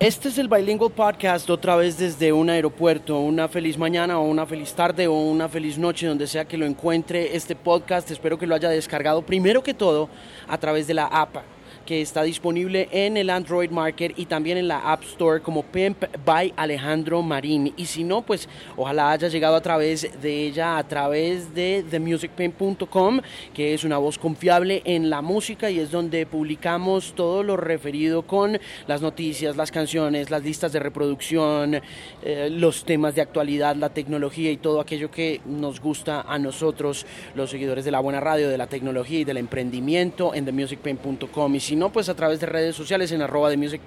Este es el Bilingual Podcast otra vez desde un aeropuerto. Una feliz mañana o una feliz tarde o una feliz noche donde sea que lo encuentre este podcast. Espero que lo haya descargado primero que todo a través de la app que está disponible en el Android Market y también en la App Store como Pimp by Alejandro Marín. Y si no, pues ojalá haya llegado a través de ella, a través de themusicpimp.com, que es una voz confiable en la música y es donde publicamos todo lo referido con las noticias, las canciones, las listas de reproducción, eh, los temas de actualidad, la tecnología y todo aquello que nos gusta a nosotros, los seguidores de la buena radio, de la tecnología y del emprendimiento en themusicpimp.com. Y si no, pues a través de redes sociales en arroba de Music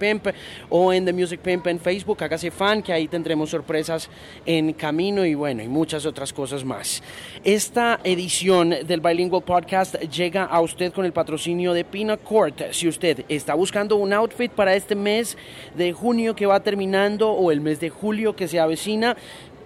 o en The Music Pimp en Facebook, hágase fan, que ahí tendremos sorpresas en camino y bueno, y muchas otras cosas más. Esta edición del Bilingual Podcast llega a usted con el patrocinio de Pinacourt. Si usted está buscando un outfit para este mes de junio que va terminando o el mes de julio que se avecina,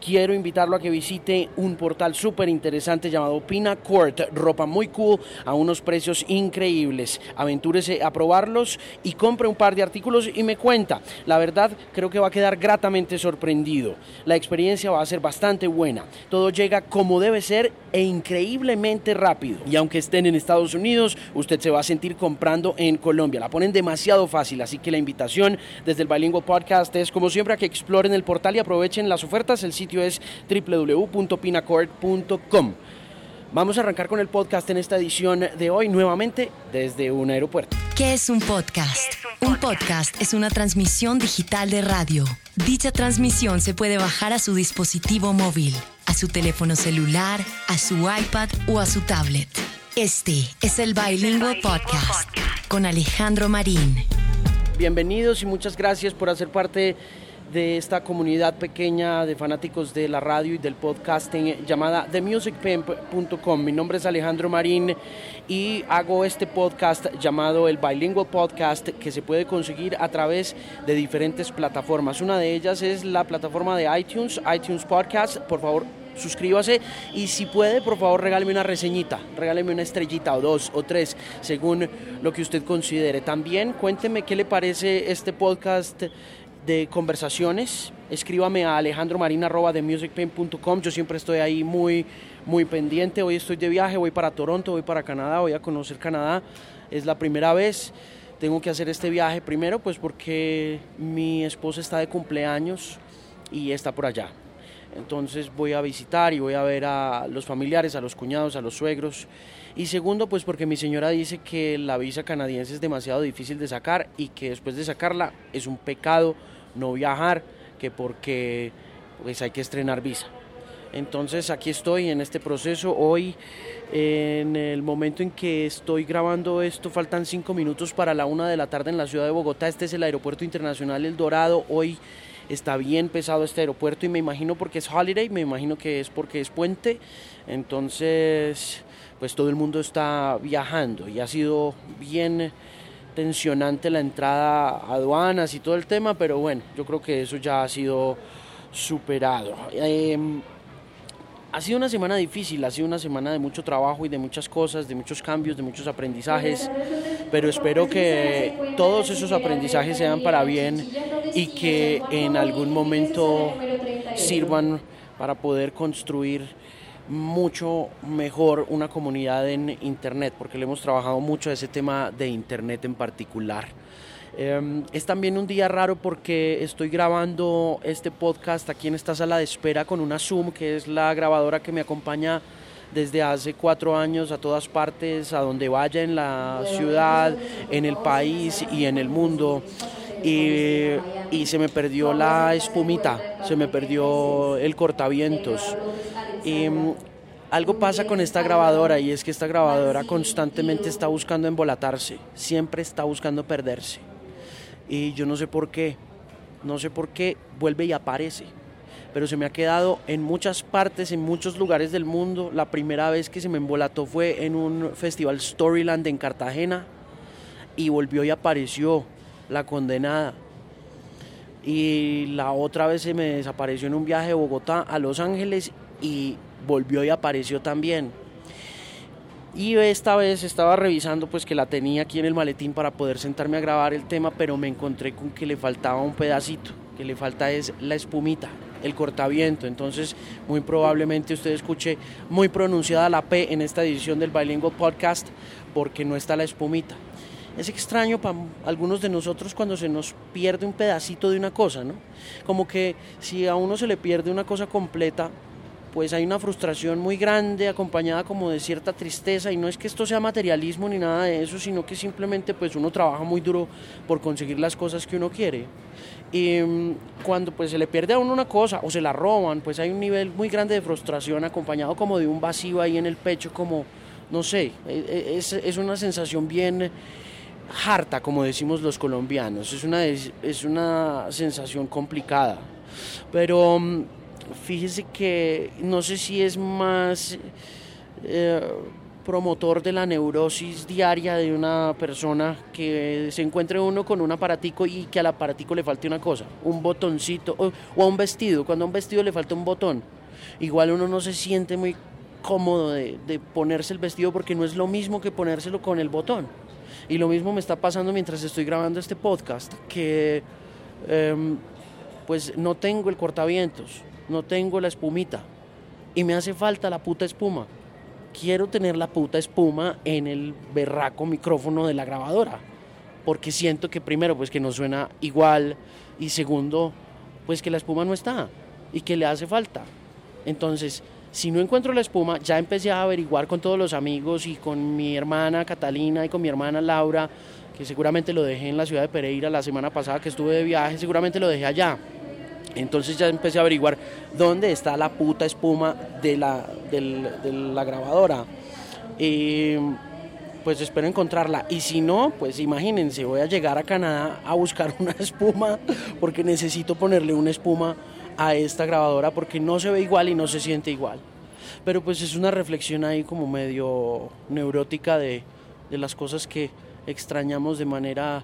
quiero invitarlo a que visite un portal súper interesante llamado Pina Court, ropa muy cool a unos precios increíbles. Aventúrese a probarlos y compre un par de artículos y me cuenta. La verdad, creo que va a quedar gratamente sorprendido. La experiencia va a ser bastante buena. Todo llega como debe ser e increíblemente rápido. Y aunque estén en Estados Unidos, usted se va a sentir comprando en Colombia. La ponen demasiado fácil, así que la invitación desde el Bilingual Podcast es como siempre a que exploren el portal y aprovechen las ofertas. El sitio es www.pinacord.com. Vamos a arrancar con el podcast en esta edición de hoy nuevamente desde un aeropuerto. ¿Qué es un podcast? un, podcast? es una transmisión digital de radio. Dicha transmisión se puede bajar a su dispositivo móvil, a su teléfono celular, a su iPad o a su tablet. Este es el Bilingual Podcast con Alejandro Marín. Bienvenidos y muchas gracias por hacer parte de esta comunidad pequeña de fanáticos de la radio y del podcasting llamada themusicpimp.com. Mi nombre es Alejandro Marín y hago este podcast llamado el Bilingual Podcast que se puede conseguir a través de diferentes plataformas. Una de ellas es la plataforma de iTunes, iTunes Podcast. Por favor, suscríbase y si puede, por favor, regáleme una reseñita, regáleme una estrellita o dos o tres, según lo que usted considere. También cuénteme qué le parece este podcast de conversaciones, escríbame a alejandromarina.com. Yo siempre estoy ahí muy, muy pendiente. Hoy estoy de viaje, voy para Toronto, voy para Canadá, voy a conocer Canadá. Es la primera vez. Tengo que hacer este viaje primero, pues porque mi esposa está de cumpleaños y está por allá. Entonces voy a visitar y voy a ver a los familiares, a los cuñados, a los suegros. Y segundo, pues porque mi señora dice que la visa canadiense es demasiado difícil de sacar y que después de sacarla es un pecado no viajar que porque pues hay que estrenar visa. Entonces aquí estoy en este proceso. Hoy, en el momento en que estoy grabando esto, faltan cinco minutos para la una de la tarde en la ciudad de Bogotá. Este es el Aeropuerto Internacional El Dorado. Hoy está bien pesado este aeropuerto y me imagino porque es holiday, me imagino que es porque es puente. Entonces, pues todo el mundo está viajando y ha sido bien tensionante la entrada a aduanas y todo el tema, pero bueno, yo creo que eso ya ha sido superado. Em, ha sido una semana difícil, ha sido una semana de mucho trabajo y de muchas cosas, de muchos cambios, de muchos aprendizajes, pero espero que todos esos aprendizajes sean para bien y que en algún momento sirvan para poder construir mucho mejor una comunidad en Internet, porque le hemos trabajado mucho ese tema de Internet en particular. Em, es también un día raro porque estoy grabando este podcast aquí en esta sala de espera con una Zoom, que es la grabadora que me acompaña desde hace cuatro años a todas partes, a donde vaya en la ciudad, en el país y en el mundo. Y, se me perdió la espumita, se me perdió el cortavientos. Y mm, algo pasa con esta grabadora y es que esta grabadora constantemente está buscando embolatarse, siempre está buscando perderse. Y yo no sé por qué, no sé por qué vuelve y aparece. Pero se me ha quedado en muchas partes, en muchos lugares del mundo. La primera vez que se me embolató fue en un festival Storyland en Cartagena y volvió y apareció la condenada. Y la otra vez se me desapareció en un viaje de Bogotá a Los Ángeles y volvió y apareció también. Y esta vez estaba revisando pues que la tenía aquí en el maletín para poder sentarme a grabar el tema, pero me encontré con que le faltaba un pedacito, que le falta es la espumita, el cortaviento. Entonces, muy probablemente usted escuche muy pronunciada la P en esta edición del Bilingual Podcast porque no está la espumita. Es extraño para algunos de nosotros cuando se nos pierde un pedacito de una cosa, ¿no? Como que si a uno se le pierde una cosa completa, pues hay una frustración muy grande acompañada como de cierta tristeza y no es que esto sea materialismo ni nada de eso, sino que simplemente pues uno trabaja muy duro por conseguir las cosas que uno quiere. Y mm, cuando pues se le pierde a uno una cosa o se la roban, pues hay un nivel muy grande de frustración acompañado como de un vacío ahí en el pecho, como, no sé, e, e, es, es una sensación bien harta, como decimos los colombianos, es una, es una sensación complicada. Pero mm, fíjese que no sé si es más eh, promotor de la neurosis diaria de una persona que se encuentre uno con un aparatico y que al aparatico le falte una cosa, un botoncito o, a un vestido, cuando a un vestido le falta un botón, igual uno no se siente muy cómodo de, ponerse el vestido porque no es lo mismo que ponérselo con el botón. Y lo mismo me está pasando mientras estoy grabando este podcast, que em, pues no tengo el cortavientos, no tengo la espumita y me hace falta la puta espuma. Quiero tener la puta espuma en el berraco micrófono de la grabadora, porque siento que primero pues que no suena igual y segundo pues que la espuma no está y que le hace falta. Entonces, si no encuentro la espuma, ya empecé a averiguar con todos los amigos y con mi hermana Catalina y con mi hermana Laura, que seguramente lo dejé en la ciudad de Pereira la semana pasada que estuve de viaje, seguramente lo dejé allá. Entonces ya empecé a averiguar dónde está la puta espuma de la, de la grabadora. Y pues espero encontrarla. Y si no, pues imagínense, voy a llegar a Canadá a buscar una espuma porque necesito ponerle una espuma a esta grabadora porque no se ve igual y no se siente igual. Pero pues es una reflexión ahí como medio neurótica de, de las cosas que extrañamos de manera,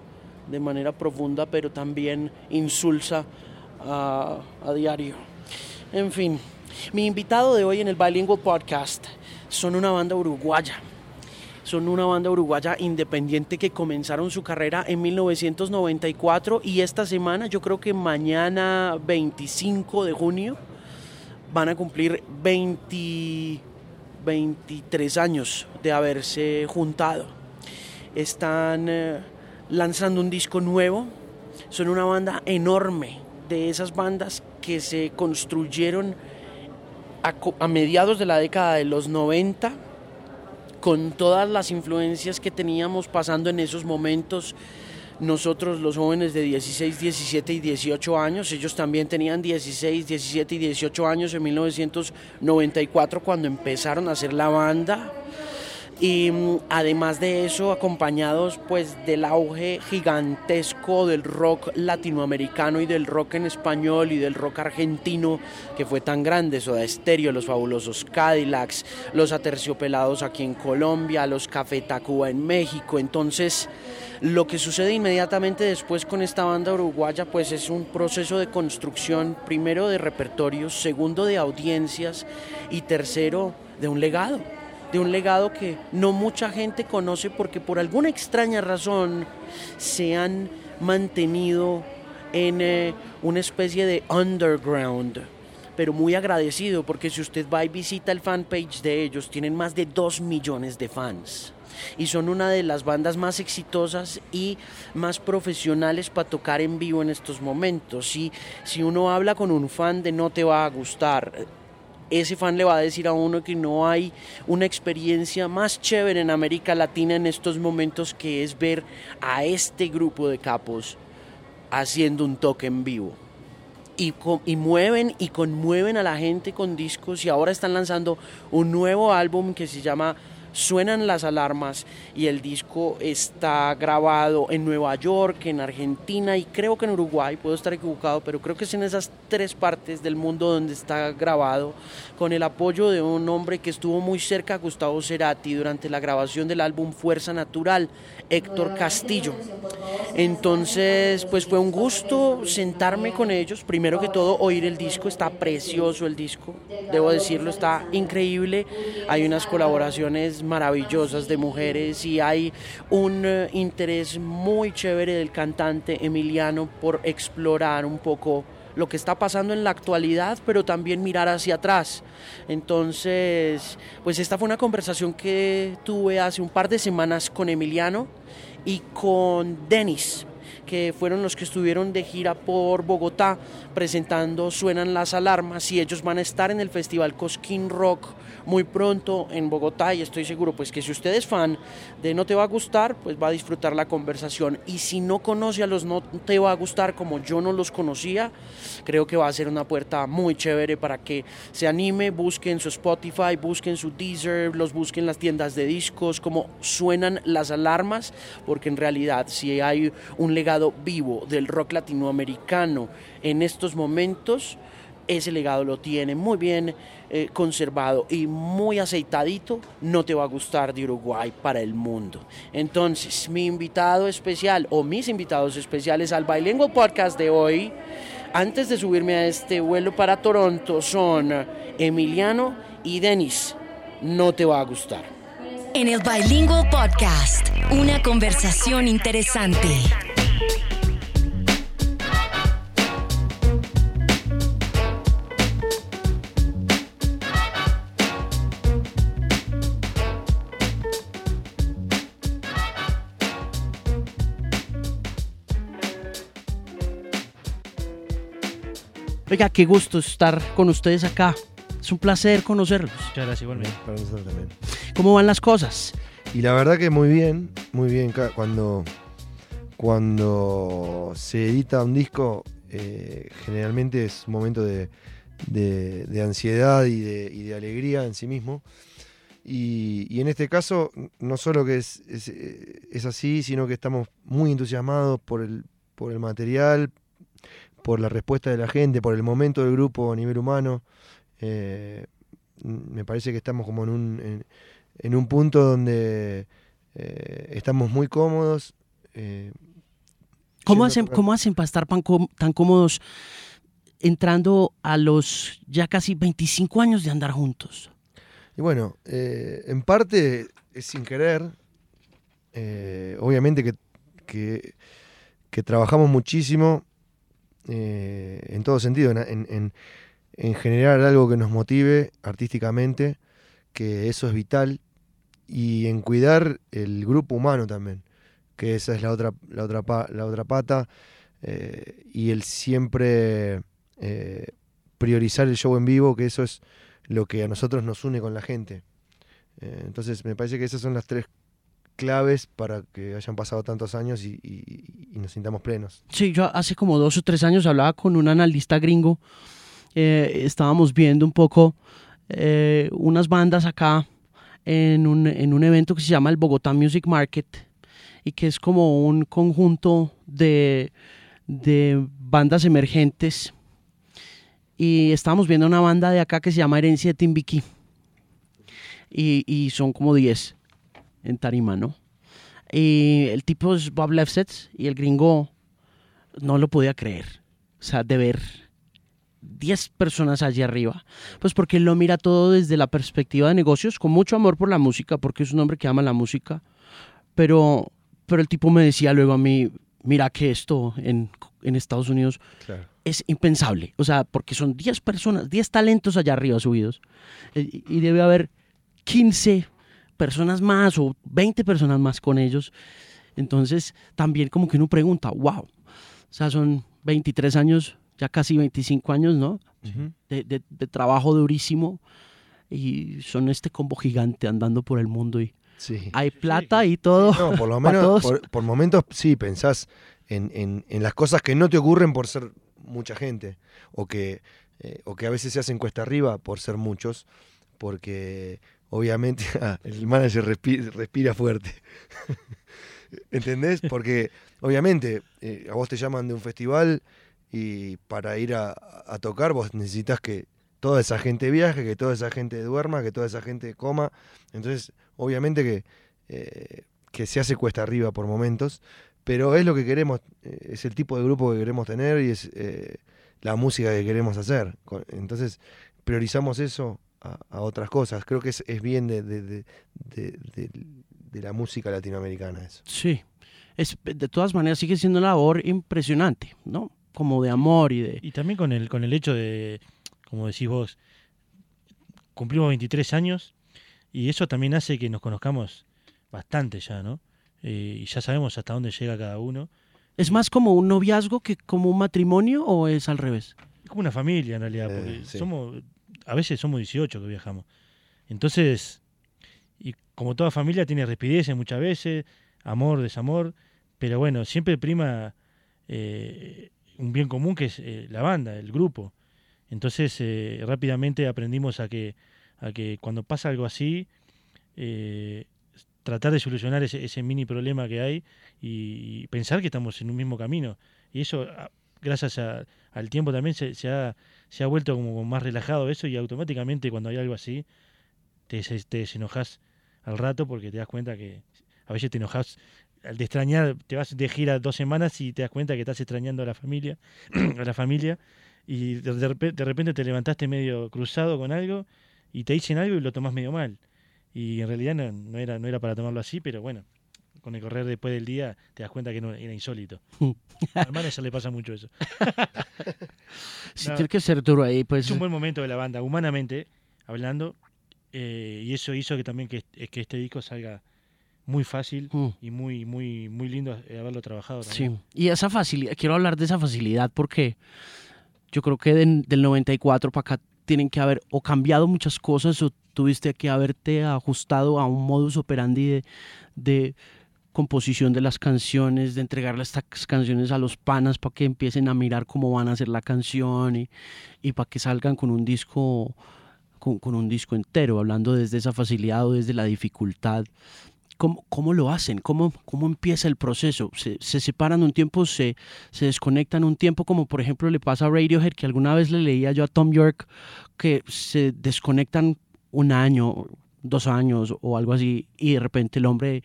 de manera profunda, pero también insulsa a, diario. En fin, mi invitado de hoy en el Bilingual Podcast son una banda uruguaya. Son una banda uruguaya independiente que comenzaron su carrera en 1994 y esta semana, yo creo que mañana 25 de junio, van a cumplir 20, 23 años de haberse juntado. Están eh, lanzando un disco nuevo, son una banda enorme, de esas bandas que se construyeron a, mediados de la década de los 90 con todas las influencias que teníamos pasando en esos momentos nosotros los jóvenes de 16, 17 y 18 años, ellos también tenían 16, 17 y 18 años en 1994 cuando empezaron a hacer la banda y mm, además de eso acompañados pues del auge gigantesco del rock latinoamericano y del rock en español y del rock argentino que fue tan grande, Soda Stereo, los fabulosos Cadillacs, los Aterciopelados aquí en Colombia, los Café Tacuba en México, entonces lo que sucede inmediatamente después con esta banda uruguaya pues es un proceso de construcción primero de repertorios, segundo de audiencias y tercero de un legado de un legado que no mucha gente conoce porque por alguna extraña razón se han mantenido en eh, una especie de underground. Pero muy agradecido porque si usted va y visita el fanpage de ellos, tienen más de 2 millones de fans. Y son una de las bandas más exitosas y más profesionales para tocar en vivo en estos momentos. Y si uno habla con un fan de no te va a gustar, ese fan le va a decir a uno que no hay una experiencia más chévere en América Latina en estos momentos que es ver a este grupo de capos haciendo un toque en vivo. Y, y, mueven y conmueven a la gente con discos y ahora están lanzando un nuevo álbum que se llama suenan las alarmas y el disco está grabado en Nueva York, en Argentina y creo que en Uruguay, puedo estar equivocado, pero creo que es en esas tres partes del mundo donde está grabado, con el apoyo de un hombre que estuvo muy cerca Gustavo Cerati durante la grabación del álbum Fuerza Natural, Héctor Castillo. Entonces, pues fue un gusto sentarme con ellos, primero que todo oír el disco, está precioso el disco, debo decirlo, está increíble, hay unas colaboraciones maravillosas de mujeres y hay un eh, interés muy chévere del cantante Emiliano por explorar un poco lo que está pasando en la actualidad, pero también mirar hacia atrás. Entonces, pues esta fue una conversación que tuve hace un par de semanas con Emiliano y con Denis, que fueron los que estuvieron de gira por Bogotá presentando Suenan las Alarmas y ellos van a estar en el Festival Cosquín Rock muy pronto en Bogotá y estoy seguro pues que si usted es fan de No Te Va a Gustar, pues va a disfrutar la conversación. Y si no conoce a los No Te Va a Gustar como yo no los conocía, creo que va a ser una puerta muy chévere para que se anime, busquen su Spotify, busquen su Deezer, los busquen en las tiendas de discos, como suenan las alarmas, porque en realidad si hay un legado vivo del rock latinoamericano en estos momentos, ese legado lo tiene muy bien eh, conservado y muy aceitadito, no te va a gustar de Uruguay para el mundo. Entonces, mi invitado especial o mis invitados especiales al Bilingual Podcast de hoy, antes de subirme a este vuelo para Toronto, son Emiliano y Denis. No te va a gustar. En el Bilingual Podcast, una conversación interesante. Oiga, qué gusto estar con ustedes acá. Es un placer conocerlos. Muchas gracias, igualmente. Para nosotros también. ¿Cómo van las cosas? Y la verdad que muy bien, muy bien. Cuando, cuando se edita un disco, eh, generalmente es un momento de, de- de ansiedad y de, y de alegría en sí mismo. Y, y en este caso, no solo que es, es, eh, es así, sino que estamos muy entusiasmados por el, por el material, por la respuesta de la gente, por el momento del grupo a nivel humano. Eh, me parece que estamos como en un, en, en un punto donde eh, estamos muy cómodos. eh, ¿Cómo hacen. ¿Cómo hacen para estar tan, cómodos entrando a los ya casi 25 años de andar juntos? Y bueno, en parte es sin querer. obviamente que, que, que trabajamos muchísimo eh, en todo sentido, en, en- en- en generar algo que nos motive artísticamente, que eso es vital, y en cuidar el grupo humano también, que esa es la otra, la otra, la otra pata, eh, y el siempre eh, priorizar el show en vivo, que eso es lo que a nosotros nos une con la gente. Entonces me parece que esas son las tres claves para que hayan pasado tantos años y, y- y nos sintamos plenos. Sí, yo hace como dos o tres años hablaba con un analista gringo. eh, estábamos viendo un poco eh, unas bandas acá en un, en un evento que se llama el Bogotá Music Market y que es como un conjunto de, de bandas emergentes. Y estábamos viendo una banda de acá que se llama Herencia de Timbiquí. Y, y son como 10 en tarima, ¿no? Y el tipo es Bob Lefsetz y el gringo no lo podía creer. O sea, de ver 10 personas allí arriba. Pues porque él lo mira todo desde la perspectiva de negocios, con mucho amor por la música, porque es un hombre que ama la música. Pero, pero el tipo me decía luego a mí, mira que esto en, en Estados Unidos Claro. es impensable. O sea, porque son 10 personas, 10 talentos allá arriba subidos. Eh, Y debe haber 15 personas más o 20 personas más con ellos. Entonces, también como que uno pregunta, wow. O sea, son 23 años, ya casi 25 años, ¿no? De, de- de trabajo durísimo. Y son este combo gigante andando por el mundo y Sí. hay plata y todo. No, por lo menos, por, por momentos sí, pensás en, en- en las cosas que no te ocurren por ser mucha gente, o que, eh, o que a veces se hacen cuesta arriba por ser muchos, porque obviamente ah, el manager respi- respira, fuerte. ¿Entendés? Porque obviamente eh, a vos te llaman de un festival y para ir a, tocar vos necesitas que toda esa gente viaje, que toda esa gente duerma, que toda esa gente coma. Entonces, obviamente que, eh, que se hace cuesta arriba por momentos, pero es lo que queremos, eh, es el tipo de grupo que queremos tener y es la música que queremos hacer. Entonces, priorizamos eso otras cosas. Creo que es, bien de, de, la música latinoamericana eso. Sí, es, de todas maneras sigue siendo una labor impresionante, ¿no? Como de amor y de... Y también con el, con el hecho de, como decís vos, cumplimos 23 años y eso también hace que nos conozcamos bastante ya, ¿no? Eh, y ya sabemos hasta dónde llega cada uno. ¿Es más como un noviazgo que como un matrimonio o es al revés? Es como una familia en realidad, eh, porque somos, a veces somos 18 que viajamos. Entonces, y como toda familia tiene rispideces muchas veces, amor, desamor, pero bueno, siempre prima eh, un bien común que es la banda, el grupo. Entonces, rápidamente aprendimos a que, a que cuando pasa algo así, tratar de solucionar ese, mini problema que hay y, pensar que estamos en un mismo camino. Y eso, gracias al tiempo también, se, ha, se ha vuelto como más relajado eso y automáticamente cuando hay algo así, te, te desenojas al rato porque te das cuenta que a veces te enojas al de extrañar, te vas de gira dos semanas y te das cuenta que estás extrañando a la familia, a la familia, y de, de repente te levantaste medio cruzado con algo y te dicen algo y lo tomas medio mal. Y en realidad no, era, no era para tomarlo así, pero bueno, con el correr después del día te das cuenta que no, era insólito. Al manager le pasa mucho eso. sí, tiene que ser duro ahí. Pues. Es un buen momento de la banda, humanamente hablando, eh, y eso hizo que también que, que este disco salga muy fácil mm. y muy, muy, muy lindo haberlo trabajado. Sí, y esa facilidad, quiero hablar de esa facilidad porque yo creo que del 94 para acá tienen que haber o cambiado muchas cosas o tuviste que haberte ajustado a un modus operandi de, composición de las canciones, de entregarle estas canciones a los panas para que empiecen a mirar cómo van a hacer la canción y, y para que salgan con un disco con, con, un disco entero, hablando desde esa facilidad o desde la dificultad ¿Cómo, lo hacen? ¿Cómo, ¿Cómo empieza el proceso? ¿Se, separan un tiempo? Se, ¿Se desconectan un tiempo? Como por ejemplo le pasa a Radiohead, que alguna vez le leía yo a Tom York, que se desconectan un año, dos años o algo así, y de repente el hombre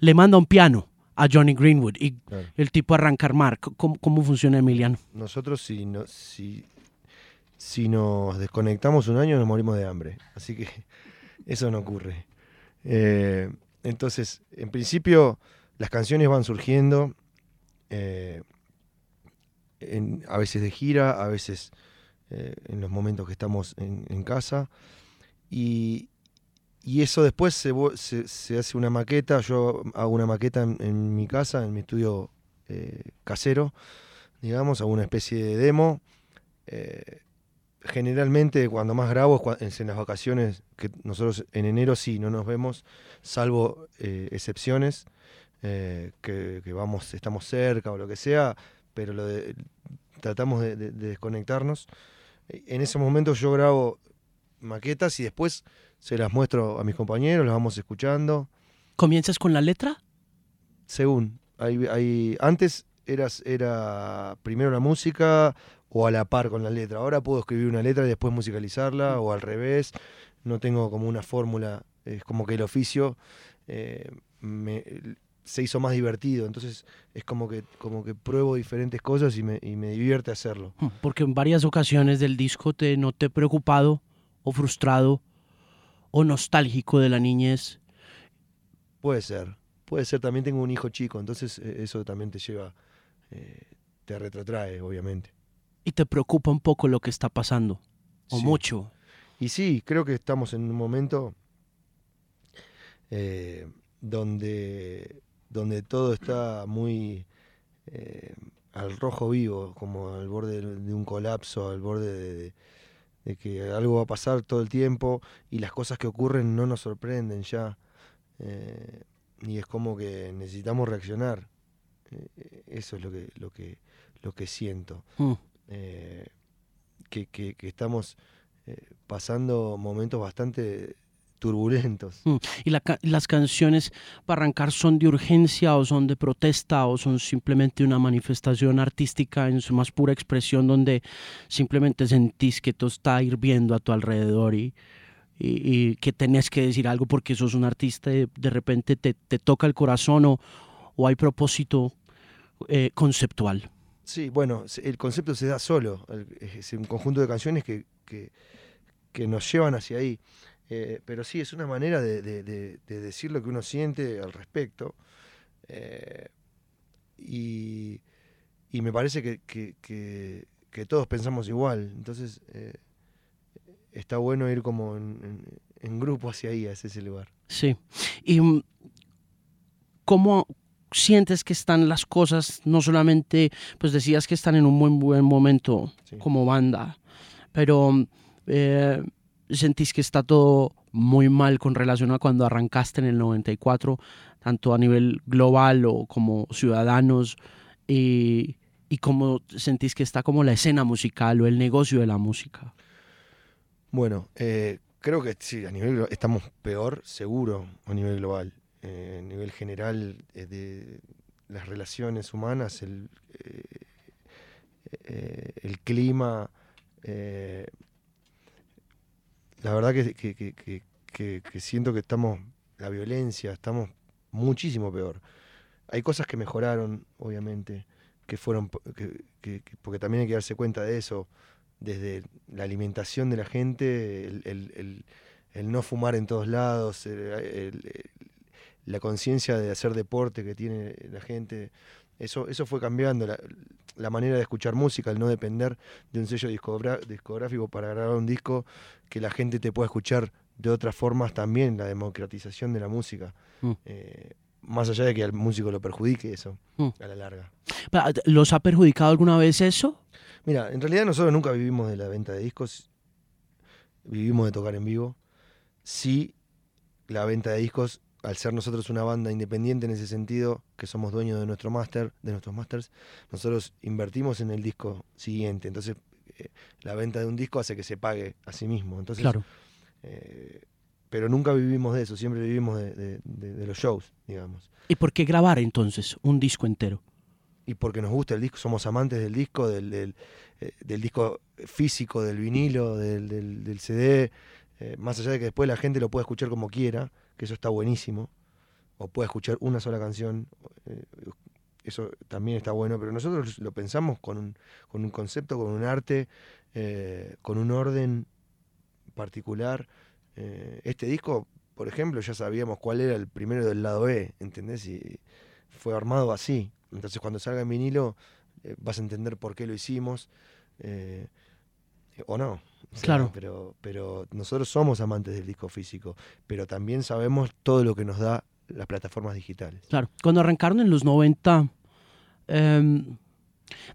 le manda un piano a Johnny Greenwood y el tipo arranca a armar. ¿Cómo, ¿Cómo, funciona Emiliano? Nosotros si, no, si, si nos desconectamos un año nos morimos de hambre, así que eso no ocurre. Eh, entonces, en principio, las canciones van surgiendo, eh, a veces de gira, a veces eh, en los momentos que estamos en, casa. Y, eso después se, hace una maqueta, yo hago una maqueta en, mi casa, en mi estudio eh, casero, digamos, hago una especie de demo generalmente cuando más grabo es en las vacaciones, que nosotros en enero sí no nos vemos, salvo eh, excepciones, eh, que, vamos, estamos cerca o lo que sea, pero lo tratamos de, desconectarnos. En ese momento yo grabo maquetas y después se las muestro a mis compañeros, las vamos escuchando. ¿Comienzas con la letra? Según. antes era primero la música, o a la par con la letra. Ahora puedo escribir una letra y después musicalizarla o al revés. No tengo como una fórmula. Es como que el oficio eh, se hizo más divertido. Entonces es como que, como que pruebo diferentes cosas y me, divierte hacerlo. Hmm, porque en varias ocasiones del disco te noté preocupado o frustrado o nostálgico de la niñez. Puede ser. Puede ser. También tengo un hijo chico. Entonces eh, eso también te lleva... Eh, te retrotrae, obviamente y te preocupa un poco lo que está pasando, o mucho. Y sí, creo que estamos en un momento eh, donde, donde todo está muy eh, al rojo vivo, como al borde de un colapso, al borde de, que algo va a pasar todo el tiempo y las cosas que ocurren no nos sorprenden ya. Eh, y es como que necesitamos reaccionar. eso es lo que, lo que, lo que siento. Mm. Eh, que, estamos eh, pasando momentos bastante turbulentos. Mm. ¿Y las canciones para arrancar son de urgencia o son de protesta o son simplemente una manifestación artística en su más pura expresión donde simplemente sentís que todo está hirviendo a tu alrededor y, y, que tenés que decir algo porque sos un artista y de repente te, te toca el corazón o, o hay propósito eh, conceptual? Sí, bueno, el concepto se da solo. Es un conjunto de canciones que, que nos llevan hacia ahí. Eh, pero sí, es una manera de, de- de- de decir lo que uno siente al respecto. Eh, y, y me parece que, que- que- que todos pensamos igual. Entonces, eh, está bueno ir como en, en- en grupo hacia ahí, hacia ese lugar. Sí. ¿Y mm, cómo sientes que están las cosas? No solamente, pues decías que están en un buen, buen momento Sí. como banda, pero mm, eh, sentís que está todo muy mal con relación a cuando arrancaste en el 94, tanto a nivel global o como ciudadanos, y, y cómo sentís que está como la escena musical o el negocio de la música. Bueno, eh, creo que sí, a nivel estamos peor, seguro, a nivel global. Eh, a nivel general eh, de las relaciones humanas, el, eh, eh, el clima. La verdad que, que- que- siento que estamos, la violencia, estamos muchísimo peor. Hay cosas que mejoraron, obviamente, que fueron, po- que- que- que- porque también hay que darse cuenta de eso desde la alimentación de la gente, el, el- no fumar en todos lados, la conciencia de hacer deporte que tiene la gente, eso, eso fue cambiando, la, la manera de escuchar música, el no depender de un sello discográfico para grabar un disco, que la gente te pueda escuchar de otras formas también, la democratización de la música. Mm. Eh, más allá de que al músico lo perjudique eso, Mm. a la larga. ¿Los ha perjudicado alguna vez eso? Mira, en realidad nosotros nunca vivimos de la venta de discos, vivimos de tocar en vivo. Sí, la venta de discos, al ser nosotros una banda independiente en ese sentido, que somos dueños de nuestro máster, de nuestros masters, nosotros invertimos en el disco siguiente. Entonces, eh, la venta de un disco hace que se pague a sí mismo. Entonces, Claro. eh, pero nunca vivimos de eso, siempre vivimos de, de- de- de los shows, digamos. ¿Y por qué grabar entonces un disco entero? y porque nos gusta el disco, somos amantes del disco, del, del, eh, del disco físico, del vinilo, del, CD, más allá de que después la gente lo pueda escuchar como quiera, que eso está buenísimo, o pueda escuchar una sola canción, eh, eso también está bueno, pero nosotros lo pensamos con un, con un concepto, con un arte, eh, con un orden particular. Eh, este disco, por ejemplo, ya sabíamos cuál era el primero del lado B, ¿entendés? Y fue armado así. Entonces cuando salga en vinilo eh, vas a entender por qué lo hicimos. o no. O sea, Claro. Pero, pero nosotros somos amantes del disco físico, pero también sabemos todo lo que nos da las plataformas digitales. Claro. Cuando arrancaron en los 90, em,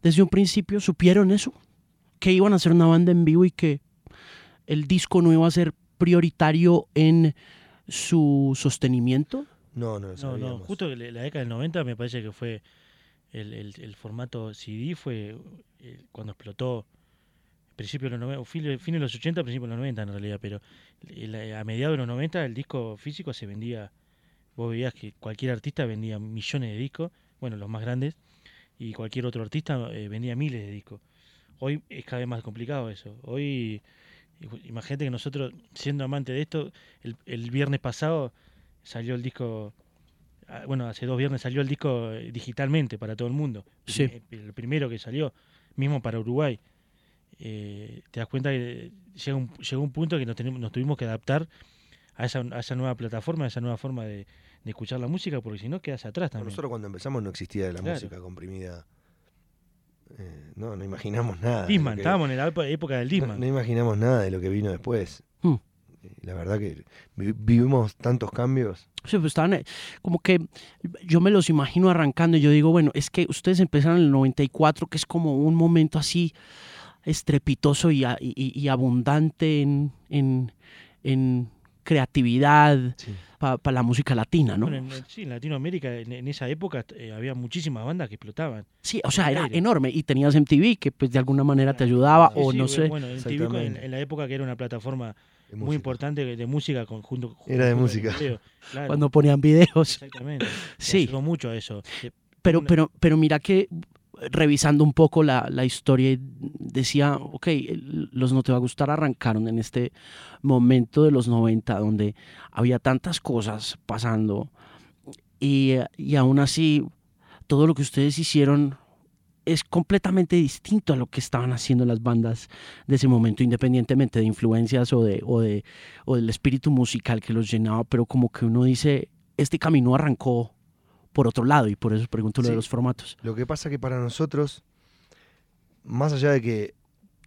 desde un principio supieron eso, que iban a hacer una banda en vivo y que el disco no iba a ser prioritario en su sostenimiento. No, no No, no, justo la la década del 90 me parece que fue el, el- el formato CD, fue eh, cuando explotó, principio de los 90, fin, fin de los 80, principio de los 90 en realidad, pero el- a mediados de los 90 el disco físico se vendía, vos veías que cualquier artista vendía millones de discos, bueno, los más grandes, y cualquier otro artista eh, vendía miles de discos. Hoy es cada vez más complicado eso. Hoy, imagínate que nosotros, siendo amantes de esto, el, el viernes pasado salió el disco, ah, bueno, hace dos viernes salió el disco eh, digitalmente para todo el mundo. Sí. El, primero que salió, mismo para Uruguay. Eh, te das cuenta que llega un, llegó un punto que nos, tenemos, nos tuvimos que adaptar a esa, a esa nueva plataforma, a esa nueva forma de, de escuchar la música, porque si no quedas atrás también. Nosotros cuando empezamos no existía la Claro. música comprimida. Eh, no, no imaginamos nada. Disman, que- estábamos en la época del Disman. no imaginamos nada de lo que vino después. Hmm. Eh, La verdad que vi- vivimos tantos cambios. Sí, pues estaban, eh, como que yo me los imagino arrancando y yo digo, bueno, es que ustedes empezaron en el 94, que es como un momento así estrepitoso y, a- y- y abundante en, en- en creatividad Sí. para la música latina, ¿no? Bueno, en, en- sí, en Latinoamérica, en, en esa época, eh, había muchísimas bandas que explotaban. Sí, o sea, era aire. enorme y tenías MTV que pues de alguna manera te ayudaba Sí, o sí, no sé. Bueno, en, TV, en, la época que era una plataforma muy importante de, música con, junto, Era de junto música. video, claro, Cuando ponían videos. Exactamente. Sí. Ayudó mucho a eso. Pero, pero, pero mira que revisando un poco la, la historia, decía, ok, los No Te Va a Gustar arrancaron en este momento de los 90 donde había tantas cosas pasando y, y aún así todo lo que ustedes hicieron es completamente distinto a lo que estaban haciendo las bandas de ese momento, independientemente de influencias o, de, o, de, o del espíritu musical que los llenaba, pero como que uno dice, este camino arrancó por otro lado y por eso pregunto lo de los formatos. Lo que pasa que para nosotros, más allá de que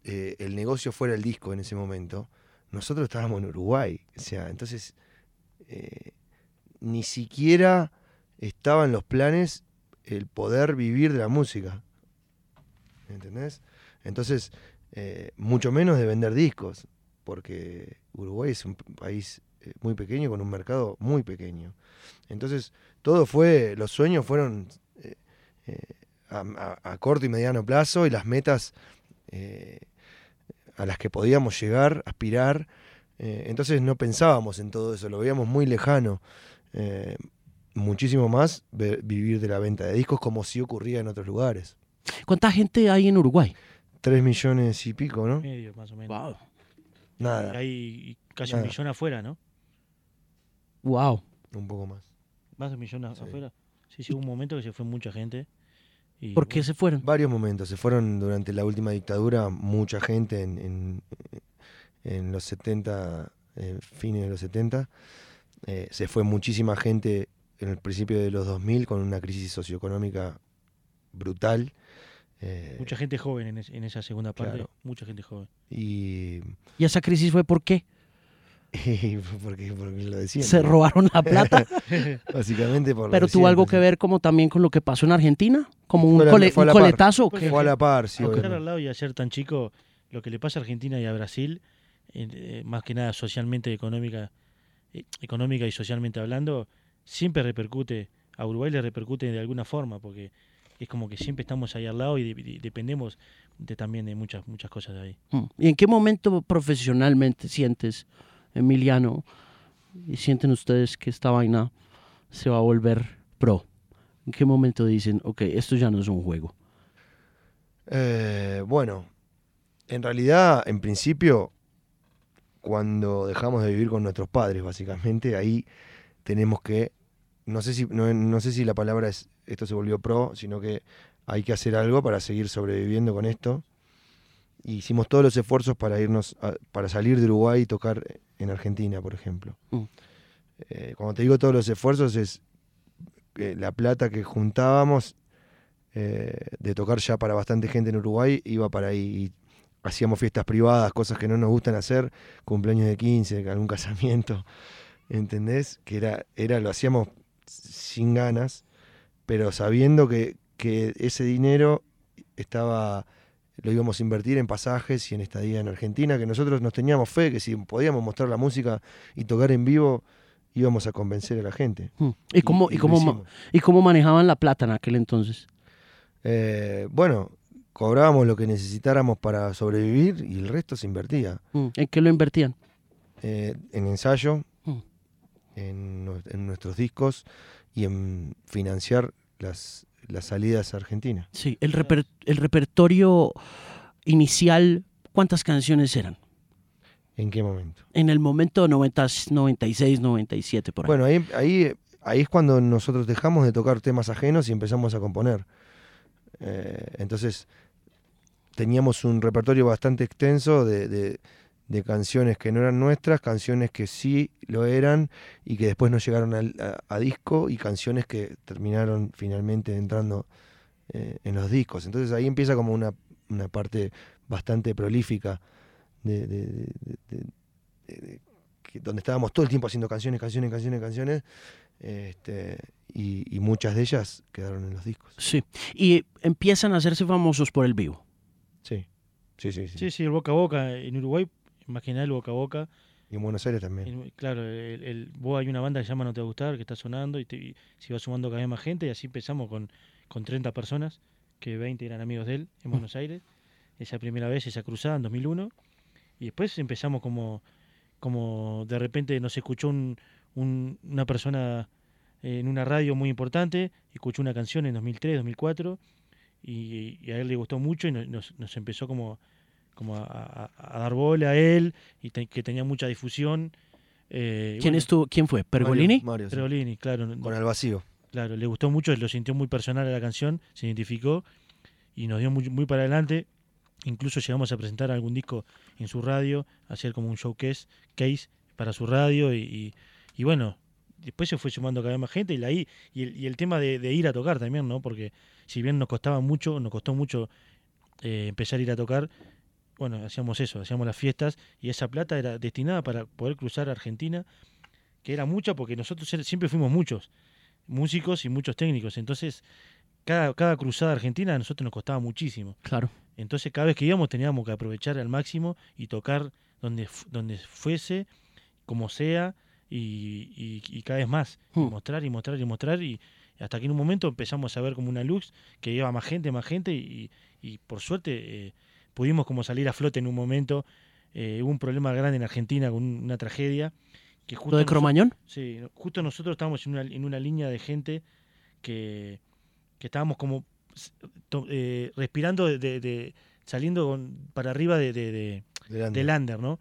eh, el negocio fuera el disco en ese momento, nosotros estábamos en Uruguay. O sea, entonces eh, ni siquiera estaba en los planes el poder vivir de la música. ¿Entendés? Entonces, eh, mucho menos de vender discos, porque Uruguay es un país muy pequeño con un mercado muy pequeño. Entonces, todo fue, los sueños fueron eh, eh, a, corto y mediano plazo y las metas eh, a las que podíamos llegar, aspirar. eh, entonces no pensábamos en todo eso, lo veíamos muy lejano. eh, muchísimo más vivir de la venta de discos como si ocurría en otros lugares. ¿Cuánta gente hay en Uruguay? Tres millones y pico, ¿no? Medio, más o menos. Wow. Nada, Hay casi Nada. un millón afuera, ¿no? Wow. un poco más. Más de un millón Sí. afuera. Sí, sí, hubo un momento que se fue mucha gente. Y, ¿Por qué bueno, se fueron? Varios momentos. Se fueron durante la última dictadura mucha gente en, en- en los 70, eh, fines de los 70. Eh, se fue muchísima gente en el principio de los 2000 con una crisis socioeconómica brutal. Eh, Mucha gente joven en, es- en esa segunda parte. Claro. Mucha gente joven. y, ¿Y esa crisis fue por qué? porque, porque lo decían. Se ¿no? robaron la plata, Básicamente por lo pero tuvo algo que ver como también con lo que pasó en Argentina, como un, cole- coletazo. ¿o Fue a la par, sí, al lado y a ser tan chico, lo que le pasa a Argentina y a Brasil, eh, más que nada socialmente, económica, eh, económica y socialmente hablando, siempre repercute, a Uruguay le repercute de alguna forma, porque es como que siempre estamos ahí al lado y, de- de- dependemos de, también de muchas, muchas cosas de ahí. Mm. ¿Y en qué momento profesionalmente sientes, Emiliano, y sienten ustedes que esta vaina se va a volver pro? ¿En qué momento dicen, ok, esto ya no es un juego? Eh, bueno, en realidad, en principio, cuando dejamos de vivir con nuestros padres, básicamente, ahí tenemos que, no sé si, no, no sé si la palabra es esto se volvió pro, sino que hay que hacer algo para seguir sobreviviendo con esto. Hicimos todos los esfuerzos para irnos, a- para salir de Uruguay y tocar en Argentina, por ejemplo. Mm. Eh, cuando te digo todos los esfuerzos es que la plata que juntábamos eh, de tocar ya para bastante gente en Uruguay iba para ahí. Y hacíamos fiestas privadas, cosas que no nos gustan hacer, cumpleaños de 15, algún casamiento, ¿entendés? Que era, era lo hacíamos sin ganas, pero sabiendo que, que ese dinero estaba lo íbamos a invertir en pasajes y en estadía en Argentina, que nosotros nos teníamos fe que si podíamos mostrar la música y tocar en vivo, íbamos a convencer a la gente. Mm. ¿Y, cómo, y, cómo. ¿Y cómo manejaban la plata en aquel entonces? Eh, bueno, cobrábamos lo que necesitáramos para sobrevivir y el resto se invertía. Mm. ¿En qué lo invertían? Eh, en ensayo, Mm. en, en nuestros discos y en financiar las, las salidas a Argentina. Sí, el, reper- el repertorio inicial, ¿cuántas canciones eran? ¿En qué momento? En el momento 90, 96, 97, por ahí. Bueno, ahí, ahí, ahí es cuando nosotros dejamos de tocar temas ajenos y empezamos a componer. Eh, entonces, teníamos un repertorio bastante extenso de, de- de canciones que no eran nuestras, canciones que sí lo eran y que después no llegaron al- a, a disco y canciones que terminaron finalmente entrando eh, en los discos. Entonces ahí empieza como una, una parte bastante prolífica de, de- de- de- de- de- que- donde estábamos todo el tiempo haciendo canciones, canciones, canciones, canciones, este, y, y muchas de ellas quedaron en los discos. Sí. Y empiezan a hacerse famosos por el vivo. Sí, sí, sí. sí. Sí, sí, el boca a boca. En Uruguay, nada el boca a boca. Y en Buenos Aires también. Claro, el, el- vos hay una banda que se llama No Te Va a Gustar, que está sonando y, te- y se va sumando cada vez más gente y así empezamos con, con 30 personas, que 20 eran amigos de él en Mm. Buenos Aires, esa primera vez, esa cruzada en 2001, y después empezamos como, como de repente nos escuchó un- un- una persona en una radio muy importante, escuchó una canción en 2003, 2004, y, y a él le gustó mucho y no- nos, nos empezó como, como a, a- a dar bola a él, y te- que tenía mucha difusión. eh, ¿Quién, bueno, estuvo, ¿Quién fue? ¿Pergolini? Mario, Mario, sí. Pergolini, claro. Con el vacío. Claro, le gustó mucho, lo sintió muy personal a la canción, se identificó y nos dio muy, muy para adelante. Incluso llegamos a presentar algún disco en su radio, hacer como un showcase case para su radio y, y, y bueno, después se fue sumando cada vez más gente y, la, y, el, y el tema de, de, ir a tocar también, ¿no? Porque si bien nos costaba mucho, nos costó mucho eh, empezar a ir a tocar, bueno, hacíamos eso, hacíamos las fiestas y esa plata era destinada para poder cruzar Argentina, que era mucha porque nosotros siempre fuimos muchos músicos y muchos técnicos, entonces cada, cada cruzada argentina a nosotros nos costaba muchísimo. Claro. Entonces cada vez que íbamos teníamos que aprovechar al máximo y tocar donde, donde fuese, como sea, y, y, y cada vez más. Y Hmm. mostrar y mostrar y mostrar y hasta que en un momento empezamos a ver como una luz que iba más gente, más gente y, y por suerte eh, pudimos como salir a flote en un momento. Eh, hubo un problema grande en Argentina con un- una tragedia. Que justo ¿Lo de Cromañón? Sí, justo nosotros estábamos en una, en una línea de gente que, que estábamos como eh, respirando, de, de- de- saliendo con- para arriba de, de, de- under, ¿no?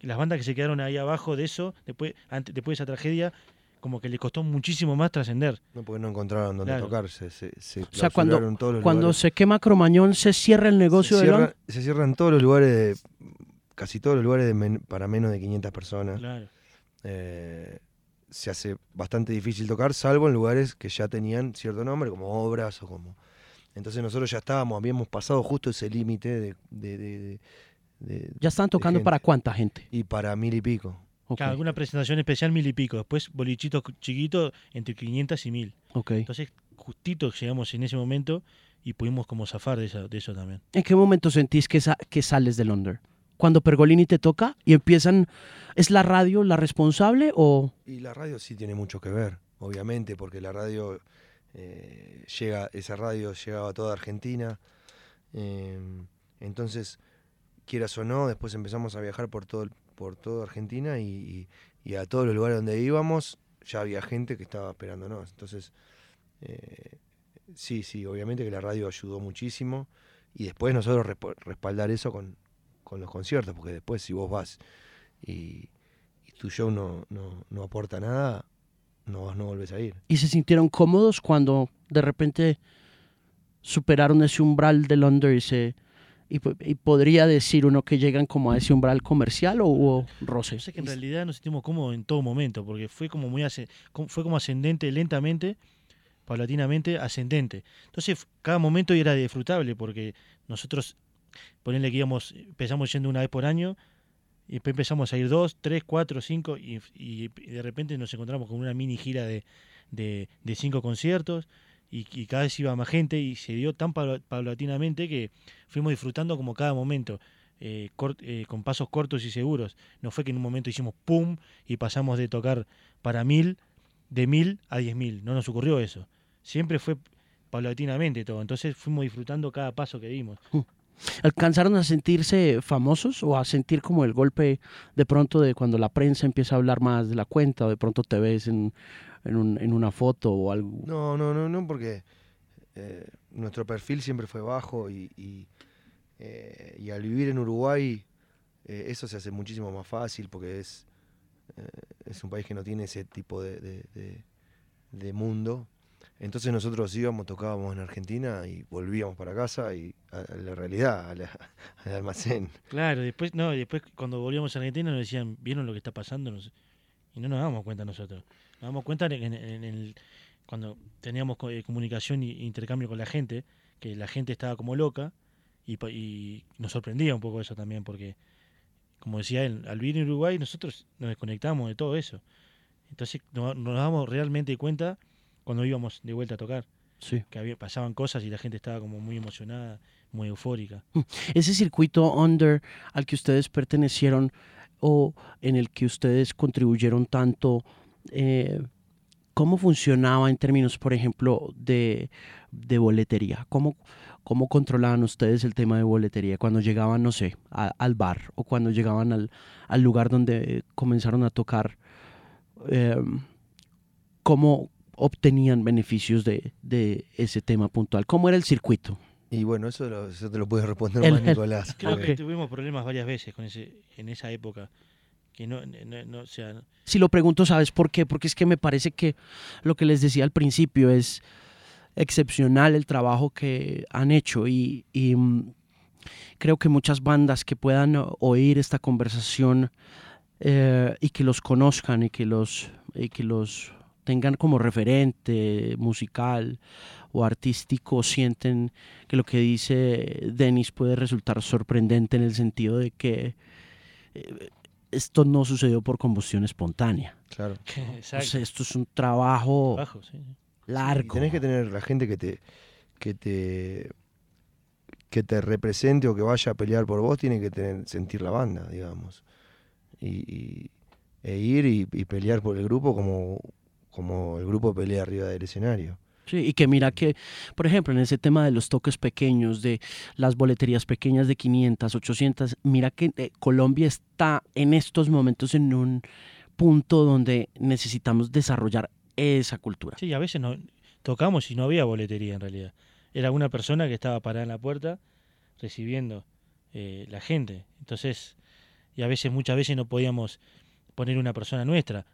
Las bandas que se quedaron ahí abajo de eso, después, antes, después de esa tragedia, como que les costó muchísimo más trascender. No, porque no encontraron dónde Claro. tocar. Se, se, O sea, cuando, todos los cuando lugares. se quema Cromañón, ¿se cierra el negocio se, del cierra- se cierran todos los lugares, de, casi todos los lugares de men- para menos de 500 personas. Claro. Eh, se hace bastante difícil tocar, salvo en lugares que ya tenían cierto nombre, como obras o como... Entonces nosotros ya estábamos, habíamos pasado justo ese límite de, de- de- de- de- ¿Ya están tocando para cuánta gente? y para mil y pico. Ok, Claro, alguna presentación especial mil y pico, después bolichitos chiquitos entre 500 y 1000. ok. Entonces, justito llegamos en ese momento y pudimos como zafar de eso, de eso también. ¿En qué momento sentís que, sa- que sales del under? Cuando Pergolini te toca y empiezan, ¿es la radio la responsable o...? Y la radio sí tiene mucho que ver, obviamente, porque la radio eh, llega, esa radio llegaba a toda Argentina. eh, entonces, quieras o no, después empezamos a viajar por todo, el- por toda Argentina y, y- a todos los lugares donde íbamos ya había gente que estaba esperándonos. Entonces, eh, sí, sí, obviamente que la radio ayudó muchísimo. Y después nosotros respaldar eso con, con los conciertos, porque después si vos vas y, y tu show no, no, no aporta nada, no, no volvés a ir. ¿Y se sintieron cómodos cuando de repente superaron ese umbral del under y se... Y, po- y podría decir uno que llegan como a ese umbral comercial o hubo roce? Sé que en realidad nos sentimos cómodos en todo momento, porque fue como muy ascendente lentamente, paulatinamente ascendente. Entonces, cada momento era disfrutable, porque nosotros, ponerle que íbamos, empezamos yendo una vez por año, y después empezamos a ir dos, tres, cuatro, cinco, y, de repente nos encontramos con una mini gira de cinco conciertos, y, y cada vez iba más gente, y se dio tan paula- paulatinamente que fuimos disfrutando como cada momento. eh, eh, con pasos cortos y seguros. No fue que en un momento hicimos pum y pasamos de tocar para mil, de mil a diez mil. No nos ocurrió eso. Siempre fue paulatinamente todo. Entonces fuimos disfrutando cada paso que dimos. ¿Alcanzaron a sentirse famosos o a sentir como el golpe de pronto de cuando la prensa empieza a hablar más de la cuenta o de pronto te ves en, en, un- en una foto o algo? No, no, no, no, porque eh, nuestro perfil siempre fue bajo y, y, eh, y al vivir en Uruguay eh, eso se hace muchísimo más fácil porque es, eh, es un país que no tiene ese tipo de, de- de- de mundo. Entonces nosotros íbamos, tocábamos en Argentina y volvíamos para casa y a, a la realidad, a la- al almacén. Claro, después, no, después cuando volvíamos a Argentina nos decían, ¿vieron lo que está pasando? Nos- y no nos damos cuenta nosotros. Nos damos cuenta en, en- en el, cuando teníamos eh, comunicación e intercambio con la gente, que la gente estaba como loca y, y nos sorprendía un poco eso también, porque, como decía él, al vivir en Uruguay nosotros nos desconectamos de todo eso. Entonces no- nos damos realmente cuenta cuando íbamos de vuelta a tocar, Sí. que había, pasaban cosas y la gente estaba como muy emocionada, muy eufórica. Ese circuito under al que ustedes pertenecieron o en el que ustedes contribuyeron tanto, eh, ¿cómo funcionaba en términos, por ejemplo, de, de boletería? ¿Cómo, ¿Cómo controlaban ustedes el tema de boletería cuando llegaban, no sé, a- al bar o cuando llegaban al, al lugar donde comenzaron a tocar? Eh, ¿Cómo obtenían beneficios de, de ese tema puntual? ¿Cómo era el circuito? Y bueno, eso, lo- eso te lo puede responder El- más Nicolás. Creo porque- que tuvimos problemas varias veces con ese, en esa época. Que no, no, no, o sea, Si lo pregunto, ¿sabes por qué? Porque es que me parece que lo que les decía al principio es, excepcional el trabajo que han hecho y, y, mm, creo que muchas bandas que puedan oír esta conversación eh, y que los conozcan y que los, y que los tengan como referente musical o artístico sienten que lo que dice Denis puede resultar sorprendente en el sentido de que eh, esto no sucedió por combustión espontánea. Claro. Entonces, esto es un trabajo sí. largo. Y tenés que tener la gente que te, que te que te represente o que vaya a pelear por vos, tiene que tener, sentir la banda, digamos. Y, y- e ir y, y pelear por el grupo como, como el grupo pelea arriba del escenario. Sí, y que mira que, por ejemplo, en ese tema de los toques pequeños, de las boleterías pequeñas de 500, 800, mira que eh, Colombia está en estos momentos en un punto donde necesitamos desarrollar esa cultura. Sí, a veces no tocamos y no había boletería en realidad. Era una persona que estaba parada en la puerta recibiendo eh, la gente. Entonces, y a veces, muchas veces no podíamos poner una persona nuestra.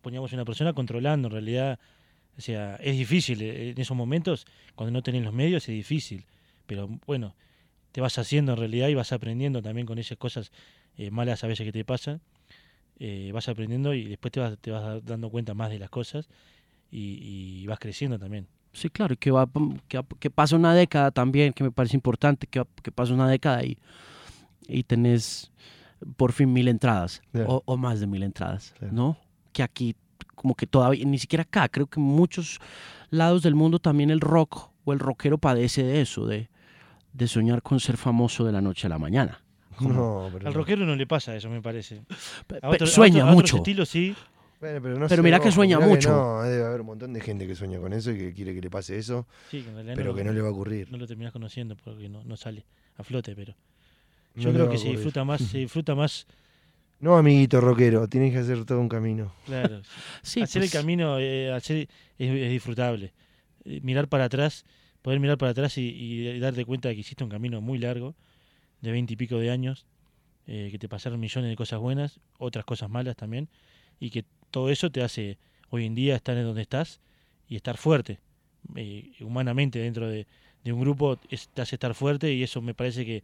Poníamos una persona controlando. En realidad, o sea, es difícil. eh, En esos momentos, cuando no tenés los medios, es difícil. Pero bueno, te vas haciendo en realidad y vas aprendiendo también con esas cosas eh, malas a veces que te pasan. Eh, vas aprendiendo y después te vas, te vas dando cuenta más de las cosas y, y vas creciendo también. Sí, claro, y que, va, que, que pasa una década también, que me parece importante, que, que pasa una década y, y tenés por fin mil entradas o, o más de mil entradas. ¿no? Que aquí, como que todavía, ni siquiera acá, creo que en muchos lados del mundo también el rock o el rockero padece de eso, de, de soñar con ser famoso de la noche a la mañana. No, pero Al rockero no le pasa eso, me parece. A otro- a sueña otro- a otros mucho. estilos sí, Bueno, pero no Pero sé, mirá que sueña mucho. no, debe haber un montón de gente que sueña con eso y que quiere que le pase eso, sí, que en realidad pero no, que no le va a ocurrir. no lo terminás conociendo porque no, no sale a flote, pero yo creo a que se disfruta más, se disfruta más, No, amiguito rockero, tienes que hacer todo un camino. claro. Sí, hacer el pues, camino, eh, hacer, es, es disfrutable. Eh, mirar para atrás, poder mirar para atrás y, y darte cuenta de que hiciste un camino muy largo, de veinte y pico de años, eh, que te pasaron millones de cosas buenas, otras cosas malas también, y que todo eso te hace hoy en día estar en donde estás y estar fuerte. Eh, humanamente dentro de, de un grupo es- te hace estar fuerte y eso me parece que,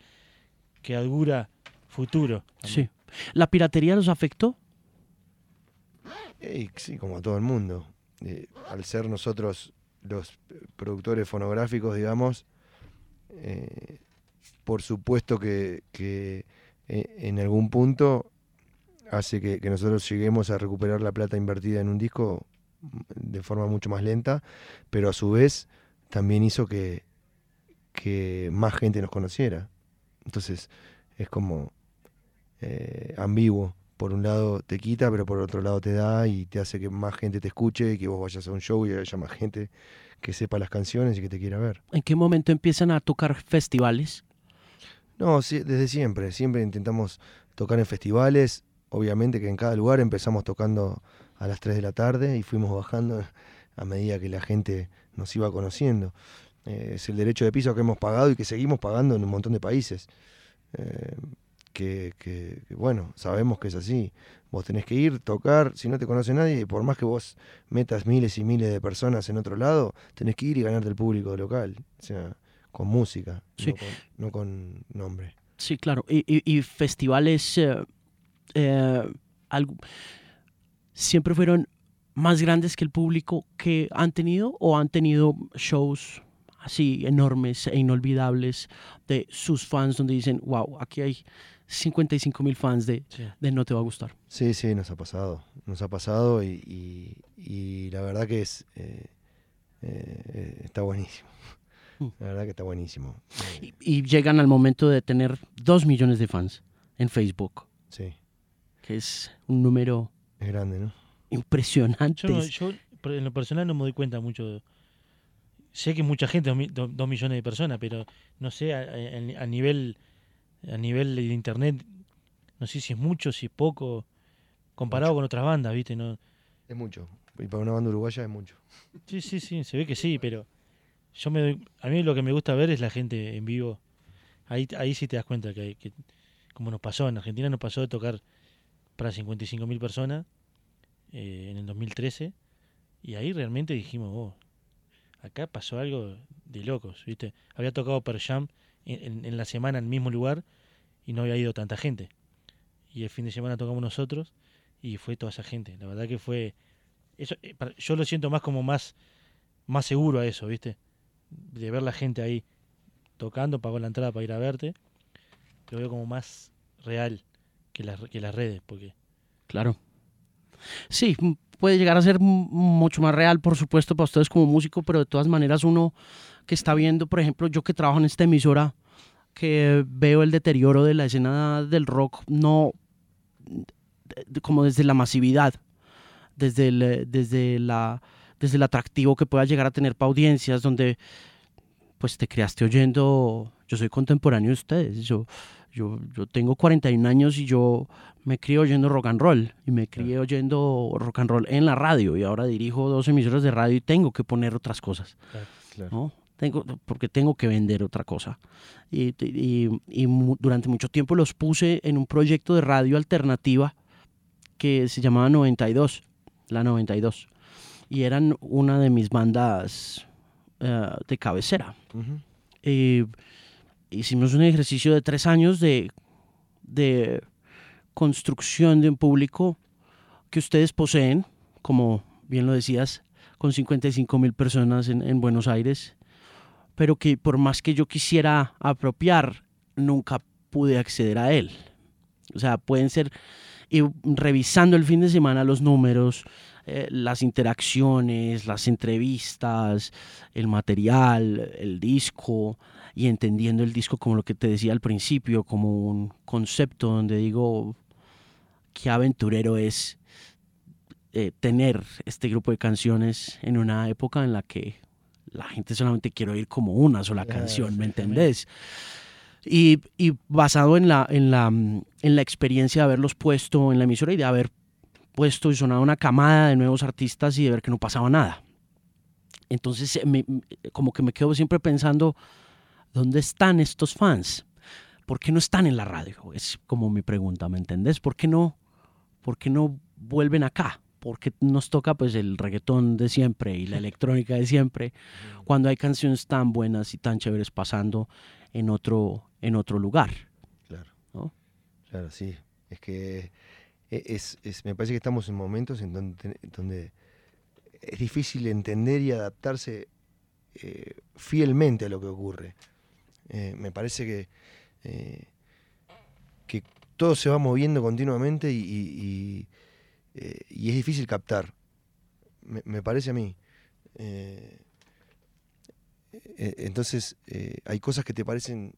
que augura futuro. también. Sí. ¿La piratería los afectó? Ey, sí, como a todo el mundo. Eh, al ser nosotros los eh, productores fonográficos, digamos, eh, por supuesto que, eh, en algún punto hace que, nosotros lleguemos a recuperar la plata invertida en un disco de forma mucho más lenta, pero a su vez también hizo que, que más gente nos conociera. Entonces es como eh, ambiguo. Por un lado te quita, pero por otro lado te da y te hace que más gente te escuche y que vos vayas a un show y haya más gente que sepa las canciones y que te quiera ver. ¿En qué momento empiezan a tocar festivales? No, sí, desde siempre. Siempre intentamos tocar en festivales. Obviamente que en cada lugar empezamos tocando a las 3 de la tarde y fuimos bajando a medida que la gente nos iba conociendo. Eh, es el derecho de piso que hemos pagado y que seguimos pagando en un montón de países. Eh, que, que- que, bueno, sabemos que es así. Vos tenés que ir, tocar, si no te conoce nadie, por más que vos metas miles y miles de personas en otro lado, tenés que ir y ganarte el público local. O sea, con música, Sí. no, con, no con nombre. Sí, claro. Y, y- y festivales eh, eh, algo- siempre fueron más grandes que el público que han tenido o han tenido shows así enormes e inolvidables de sus fans donde dicen, wow, aquí hay 55 mil fans de, Sí. de No Te Va a Gustar. Sí, sí, nos ha pasado. Nos ha pasado y, y- y la verdad que es eh, eh, está buenísimo. Mm. La verdad que está buenísimo. Eh, Y, y llegan al momento de tener 2 millones de fans en Facebook, sí, que es un número es grande, ¿no? impresionante. Yo, no- yo, por- en lo personal no me doy cuenta mucho. de- sé que mucha gente, dos, mi- do- dos millones de personas, pero no sé, a, a- a nivel a nivel de internet, no sé si es mucho, si es poco, comparado con otras bandas, ¿viste? No, Es mucho. Y para una banda uruguaya es mucho. sí, sí, sí, se ve que sí, pero yo me doy, a mí lo que me gusta ver es la gente en vivo. Ahí, ahí sí te das cuenta que, que como nos pasó, en Argentina nos pasó de tocar para 55.000 personas eh, en el 2013 y ahí realmente dijimos, oh, acá pasó algo de locos, ¿viste? Había tocado Per Jam en, la semana en el mismo lugar y no había ido tanta gente. Y el fin de semana tocamos nosotros y fue toda esa gente. La verdad que fue... Eso, eh, yo lo siento más como más, más seguro a eso, ¿viste? De ver la gente ahí tocando, pagó la entrada para ir a verte. Lo veo como más real que las, que las redes, porque... Claro. Sí, puede llegar a ser mucho más real, por supuesto, para ustedes como músico, pero de todas maneras uno que está viendo, por ejemplo, yo que trabajo en esta emisora, que veo el deterioro de la escena del rock, no como desde la masividad, desde el, desde la desde el atractivo que pueda llegar a tener para audiencias donde pues te creaste oyendo, yo soy contemporáneo de ustedes, yo yo, yo tengo 41 años y yo me crié oyendo rock and roll y me crié oyendo rock and roll en la radio y ahora dirijo dos emisoras de radio y tengo que poner otras cosas. ¿no? Tengo, porque tengo que vender otra cosa. Y, y, y, durante mucho tiempo los puse en un proyecto de radio alternativa que se llamaba 92, la 92. Y eran una de mis bandas uh, de cabecera. Uh hicimos un ejercicio de tres años de, de construcción de un público que ustedes poseen, como bien lo decías, con 55 mil personas en, en, Buenos Aires, pero que por más que yo quisiera apropiar, nunca pude acceder a él. O sea, pueden ser, y revisando el fin de semana los números, eh, las interacciones, las entrevistas, el material, el disco, y entendiendo el disco como lo que te decía al principio, como un concepto donde digo, qué aventurero es eh, tener este grupo de canciones en una época en la que la gente solamente quiere oír como una sola canción, ¿me entendés? Y, y, basado en la, en, la, en la experiencia de haberlos puesto en la emisora y de haber puesto y sonado una camada de nuevos artistas y de ver que no pasaba nada. Entonces, me, como que me quedo siempre pensando, ¿Dónde están estos fans? ¿Por qué no están en la radio? Es como mi pregunta, ¿me entendés? ¿Por qué no, por qué no vuelven acá? ¿Por qué nos toca pues el reggaetón de siempre y la electrónica de siempre cuando hay canciones tan buenas y tan chéveres pasando en otro, en otro lugar? Claro. ¿no? Claro, sí. Es que e, es, es, me parece que estamos en momentos en donde, donde es difícil entender y adaptarse eh, fielmente a lo que ocurre. Eh, me parece que, eh, que todo se va moviendo continuamente y, eh, es difícil captar. Me, parece a mí. entonces, hay cosas que te parecen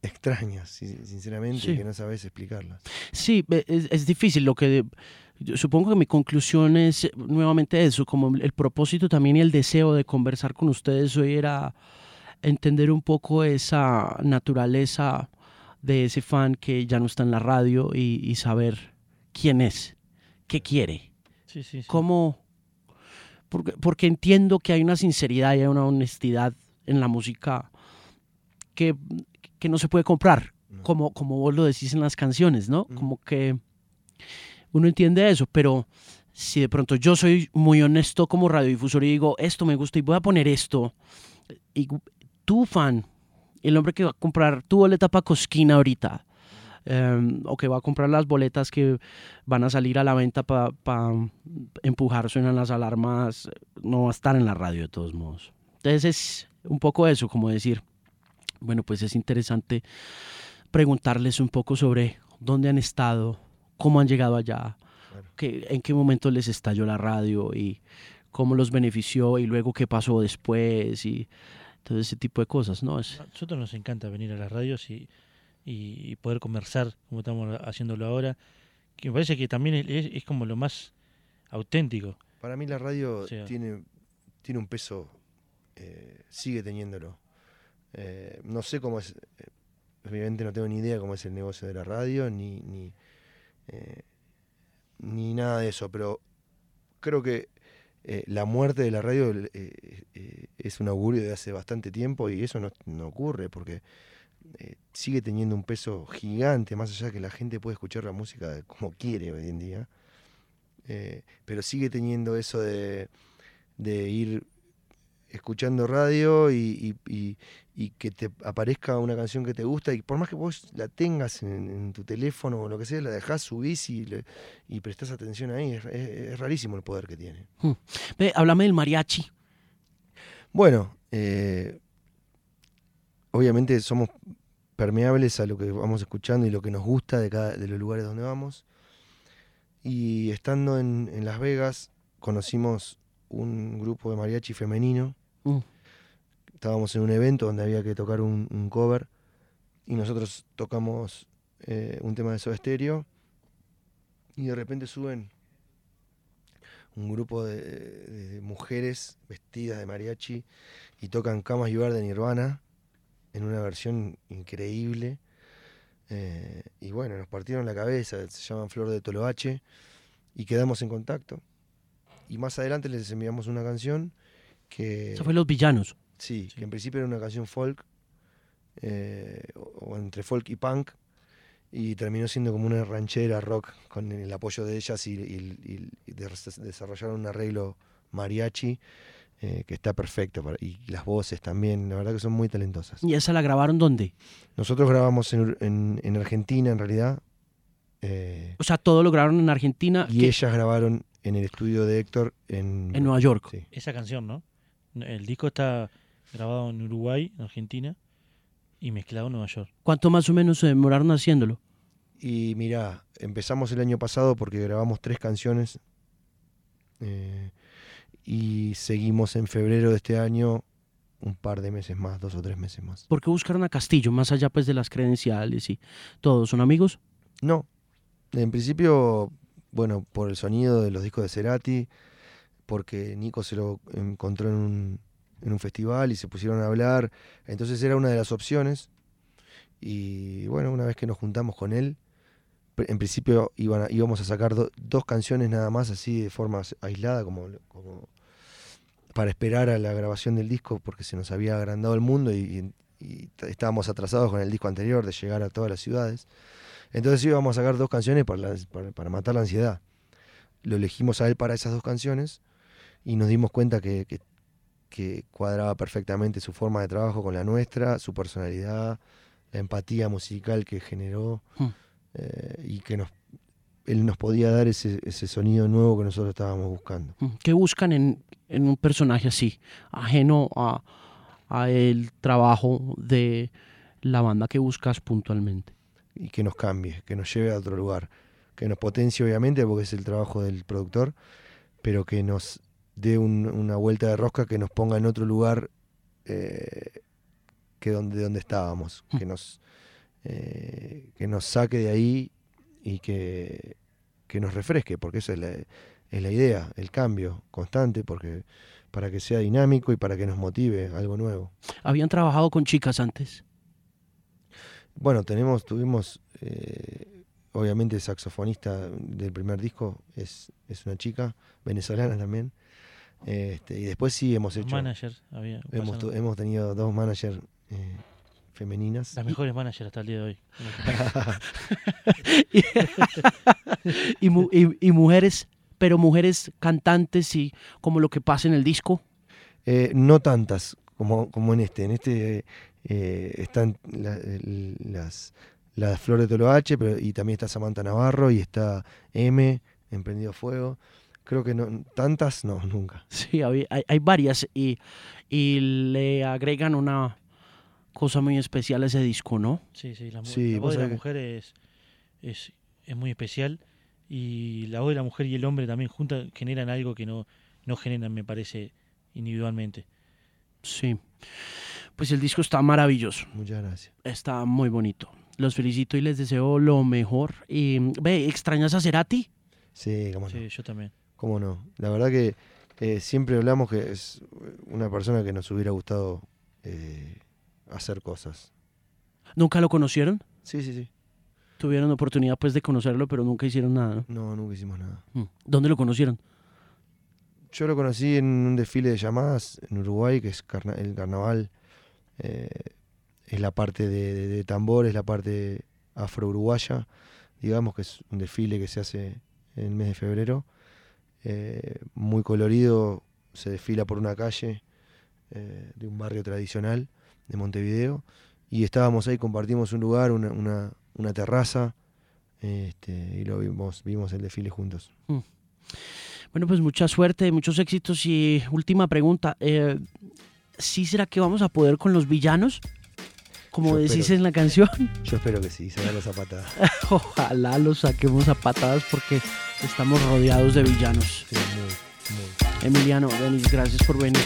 extrañas, sinceramente, que no sabes explicarlas. Sí, es, es difícil. Lo que supongo que mi conclusión es nuevamente eso, como el propósito también y el deseo de conversar con ustedes hoy era entender un poco esa naturaleza de ese fan que ya no está en la radio y, saber quién es, qué quiere, sí, sí, cómo... Porque, porque, entiendo que hay una sinceridad y hay una honestidad en la música que, que no se puede comprar, como, como vos lo decís en las canciones, ¿no? Como que uno entiende eso, pero si de pronto yo soy muy honesto como radiodifusor y digo, esto me gusta y voy a poner esto, y tu fan, el hombre que va a comprar tu boleta para Cosquina ahorita, em, o que va a comprar las boletas que van a salir a la venta para empujar, suenan las alarmas, no va a estar en la radio de todos modos. Entonces es un poco eso, como decir, bueno, pues es interesante preguntarles un poco sobre dónde han estado, cómo han llegado allá, en qué momento les estalló la radio y cómo los benefició y luego qué pasó después y todo ese tipo de cosas, ¿no? Es... A nosotros nos encanta venir a las radios y, y poder conversar como estamos haciéndolo ahora, que me parece que también es, es como lo más auténtico. Para mí la radio tiene, tiene un peso, eh, sigue teniéndolo. Eh, no sé cómo es, eh, obviamente no tengo ni idea cómo es el negocio de la radio, ni, ni, ni nada de eso, pero creo que eh, la muerte de la radio eh, eh, es un augurio de hace bastante tiempo y eso no, ocurre porque sigue teniendo un peso gigante, más allá de que la gente puede escuchar la música como quiere hoy en día, pero sigue teniendo eso de, ir escuchando radio y, y- y- y que te aparezca una canción que te gusta y por más que vos la tengas en, en tu teléfono o lo que sea, la dejás, subís y, le- y prestás atención ahí. Es, es- es rarísimo el poder que tiene. Ve, háblame del mariachi. Bueno, eh, obviamente somos permeables a lo que vamos escuchando y lo que nos gusta de, cada, de los lugares donde vamos. Y estando en, en Las Vegas, conocimos un grupo de mariachi femenino. Mm. Estábamos en un evento donde había que tocar un, un cover y nosotros tocamos eh, un tema de Soda Stereo y de repente suben un grupo de, mujeres vestidas de mariachi y tocan Camas You Are de Nirvana en una versión increíble. Eh, y bueno, nos partieron la cabeza, se llaman Flor de Toloache y quedamos en contacto. Y más adelante les enviamos una canción que, Eso fue Los Villanos. sí, Sí. que en principio era una canción folk, eh, o, o entre folk y punk, y terminó siendo como una ranchera rock con el apoyo de ellas y, y- y- y des- desarrollaron un arreglo mariachi eh, que está perfecto para- y las voces también, la verdad que son muy talentosas. ¿Y esa la grabaron dónde? Nosotros grabamos en, en- en Argentina en realidad eh, O sea, todo lo grabaron en Argentina y que- ellas grabaron en el estudio de Héctor en, en Nueva York. Sí. Esa canción, ¿no? El disco está grabado en Uruguay, en Argentina, y mezclado en Nueva York. ¿Cuánto más o menos se demoraron haciéndolo? Y mirá, empezamos el año pasado porque grabamos tres canciones eh, y seguimos en febrero de este año un par de meses más, dos o tres meses más. ¿Por qué buscaron a Castillo, más allá pues de las credenciales y todos son amigos? No, en principio, bueno, por el sonido de los discos de Cerati, porque Nico se lo encontró en un, en un festival y se pusieron a hablar, entonces era una de las opciones. Y bueno, una vez que nos juntamos con él, en principio iban a- íbamos a sacar do- dos canciones nada más así de forma aislada, como, como para esperar a la grabación del disco, porque se nos había agrandado el mundo y, y- y t- estábamos atrasados con el disco anterior de llegar a todas las ciudades. Entonces íbamos a sacar dos canciones para, la- para, para matar la ansiedad. Lo elegimos a él para esas dos canciones y nos dimos cuenta que, que- que cuadraba perfectamente su forma de trabajo con la nuestra, su personalidad, la empatía musical que generó Hmm. eh, y que nos, él nos podía dar ese, ese sonido nuevo que nosotros estábamos buscando. Mm, ¿Qué buscan en, en un personaje así, ajeno a, a el trabajo de la banda que buscas puntualmente? y que nos cambie, que nos lleve a otro lugar, que nos potencie obviamente porque es el trabajo del productor, pero que nos dé un- una vuelta de rosca que nos ponga en otro lugar eh, que donde, donde estábamos, que nos, eh, que nos saque de ahí y que, que nos refresque, porque esa es la, es la idea, el cambio constante, porque para que sea dinámico y para que nos motive algo nuevo. ¿Habían trabajado con chicas antes? Bueno, tenemos, tuvimos, eh, obviamente, saxofonista del primer disco, es, es una chica, venezolana también. Este, y después sí hemos hecho, managers, había, hemos, hemos tenido dos managers eh, femeninas. las mejores managers hasta el día de hoy. y, mu- y- y mujeres, pero mujeres cantantes y como lo que pasa en el disco. Eh, no tantas como, como en este. En este eh, están la- las, las Flores de Toloache, pero, y también está Samantha Navarro y está M, Emprendido Fuego. Creo que no, tantas no, nunca. Sí, hay, hay varias y, y le agregan una cosa muy especial a ese disco, ¿no? Sí, sí, la, Sí, la voz de la que- mujer es, es, es muy especial y la voz de la mujer y el hombre también juntas generan algo que no, no generan, me parece, individualmente. Sí. Pues el disco está maravilloso, Muchas gracias. está muy bonito. Los felicito y les deseo lo mejor. Y ve, ¿extrañas a Cerati? Sí, cómo no. Sí, yo también. Cómo no. La verdad que eh, siempre hablamos que es una persona que nos hubiera gustado eh, hacer cosas. ¿Nunca lo conocieron? Sí, sí, sí. Tuvieron oportunidad pues de conocerlo, pero nunca hicieron nada. ¿no? No, nunca hicimos nada. Mm. ¿Dónde lo conocieron? Yo lo conocí en un desfile de llamadas en Uruguay, que es carna- el carnaval. eh, es la parte de, de- de tambor, es la parte afro-uruguaya. Digamos que es un desfile que se hace en el mes de febrero. eh, muy colorido, se desfila por una calle eh, de un barrio tradicional de Montevideo. Y estábamos ahí, compartimos un lugar, una, una, una terraza, este, y lo vimos, vimos el desfile juntos. Mm. Bueno, pues mucha suerte, muchos éxitos. Y última pregunta, eh, ¿sí será que vamos a poder con los villanos? Como decís en la canción. Yo espero que sí, se los a patadas. Ojalá los saquemos a patadas porque estamos rodeados de villanos. Emiliano, Denis, gracias por venir.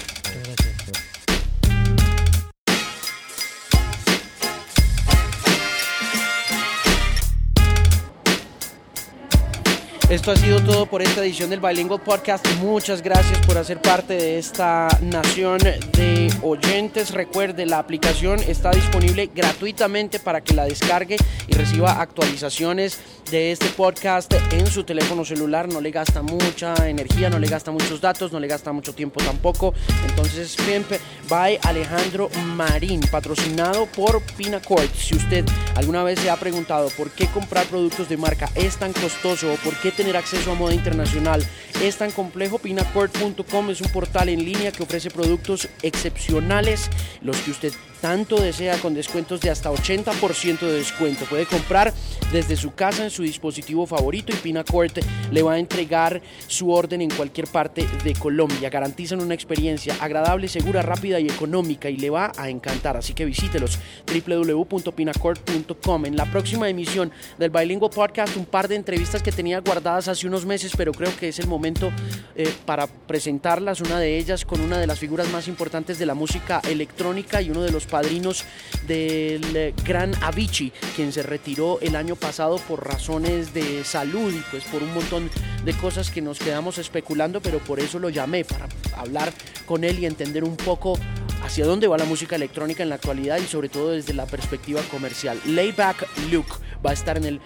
Esto ha sido todo por esta edición del Bilingual Podcast. Muchas gracias por hacer parte de esta nación de oyentes. Recuerde, la aplicación está disponible gratuitamente para que la descargue y reciba actualizaciones de este podcast en su teléfono celular. No le gasta mucha energía, no le gasta muchos datos, no le gasta mucho tiempo tampoco. Entonces, siempre by Alejandro Marín, patrocinado por Pinacord. Si usted alguna vez se ha preguntado por qué comprar productos de marca es tan costoso o por qué tener acceso a moda internacional. Es tan complejo, pinacord.com es un portal en línea que ofrece productos excepcionales, los que usted tanto desea con descuentos de hasta 80% de descuento. Puede comprar desde su casa en su dispositivo favorito y Pinacord le va a entregar su orden en cualquier parte de Colombia. Garantizan una experiencia agradable, segura, rápida y económica y le va a encantar. Así que visítelos www.pinacord.com. En la próxima emisión del Bilingual Podcast, un par de entrevistas que tenía guardadas hace unos meses, pero creo que es el momento eh, para presentarlas. Una de ellas con una de las figuras más importantes de la música electrónica y uno de los padrinos del eh, gran Avicii, quien se retiró el año pasado por razones de salud y pues por un montón de cosas que nos quedamos especulando, pero por eso lo llamé, para hablar con él y entender un poco hacia dónde va la música electrónica en la actualidad y sobre todo desde la perspectiva comercial. Layback Luke va a estar en el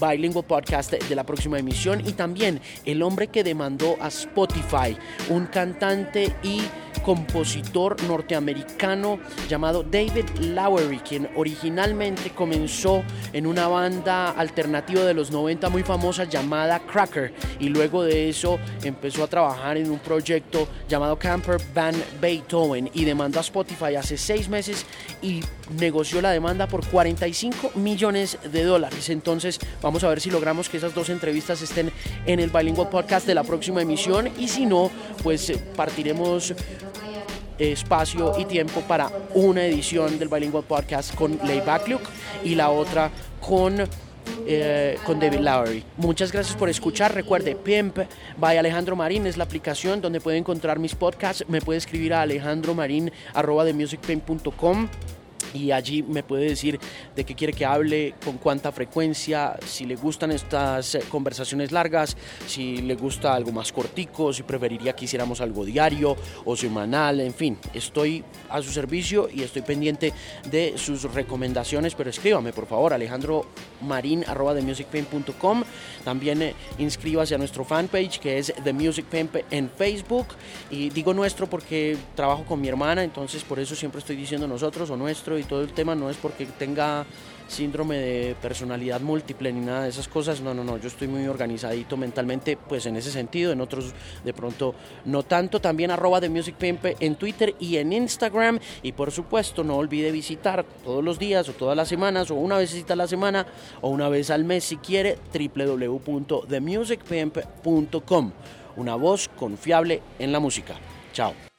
Bilingual Podcast de la próxima emisión y también el hombre que demandó a Spotify, un cantante y compositor norteamericano llamado David Lowery, quien originalmente comenzó en una banda alternativa de los 90 muy famosa llamada Cracker y luego de eso empezó a trabajar en un proyecto llamado Camper Van Beethoven y demandó a Spotify hace seis meses y negoció la demanda por 45 millones de dólares. Entonces vamos a ver si logramos que esas dos entrevistas estén en el Bilingual Podcast de la próxima emisión y si no, pues eh, partiremos espacio y tiempo para una edición del Bilingual Podcast con Layback Luke y la otra con, eh, con David Lowery. Muchas gracias por escuchar. Recuerde, Pimp by Alejandro Marín es la aplicación donde puede encontrar mis podcasts. Me puede escribir a alejandromarin.com y allí me puede decir de qué quiere que hable, con cuánta frecuencia, si le gustan estas eh, conversaciones largas, si le gusta algo más cortico, si preferiría que hiciéramos algo diario o semanal, en fin, estoy a su servicio y estoy pendiente de sus recomendaciones, pero escríbame por favor, Alejandro Marín arroba también eh, inscríbase a nuestro fanpage que es The Music en Facebook y digo nuestro porque trabajo con mi hermana, entonces por eso siempre estoy diciendo nosotros o nuestro todo el tema no es porque tenga síndrome de personalidad múltiple ni nada de esas cosas, no, no, no, yo estoy muy organizadito mentalmente, pues en ese sentido, en otros de pronto no tanto, también arroba de Music en Twitter y en Instagram y por supuesto no olvide visitar todos los días o todas las semanas o una vez a la semana o una vez al mes si quiere www.themusicpimp.com, una voz confiable en la música. Chao.